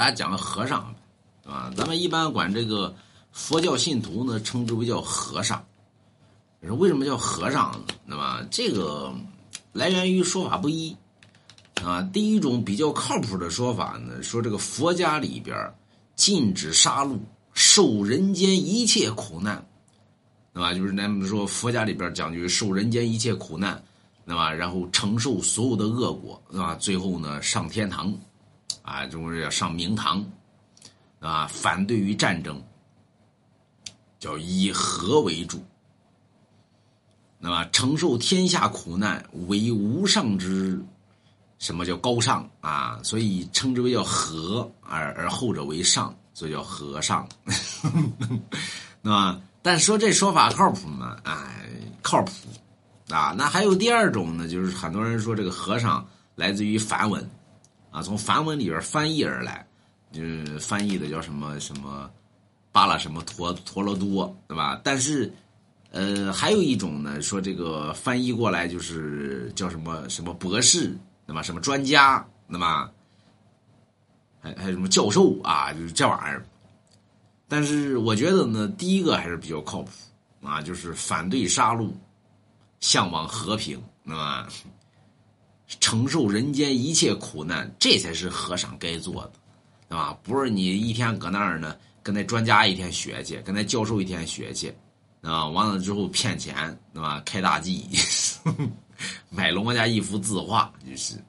大家讲个和尚，啊，咱们一般管这个佛教信徒呢，称之为叫和尚。为什么叫和尚呢？那么这个来源于说法不一啊。第一种比较靠谱的说法呢，说这个佛家里边禁止杀戮，受人间一切苦难，对吧？就是咱们说佛家里边讲究受人间一切苦难，对吧？然后承受所有的恶果，对吧？最后呢上天堂，啊，中国人要上明堂，啊，反对于战争，叫以和为主。那么承受天下苦难为无上之，什么叫高尚啊？所以称之为叫和，而而后者为上，所以叫和尚，那么但说这说法靠谱吗？哎，靠谱啊！那还有第二种呢，就是很多人说这个和尚来自于梵文，啊，从梵文里边翻译而来，就是翻译的叫什么什么巴拉什么陀陀罗多，对吧？但是。呃，还有一种呢，说这个翻译过来就是叫什么什么博士，那么什么专家，那么还还有什么教授啊，就是这玩意儿。但是我觉得呢，第一个还是比较靠谱啊，就是反对杀戮，向往和平，那么承受人间一切苦难，这才是和尚该做的，对吧？不是你一天搁那儿呢，跟那专家一天学去，跟那教授一天学去。啊，完了之后骗钱，对吧？开大 G，买龙王家一幅字画，就是。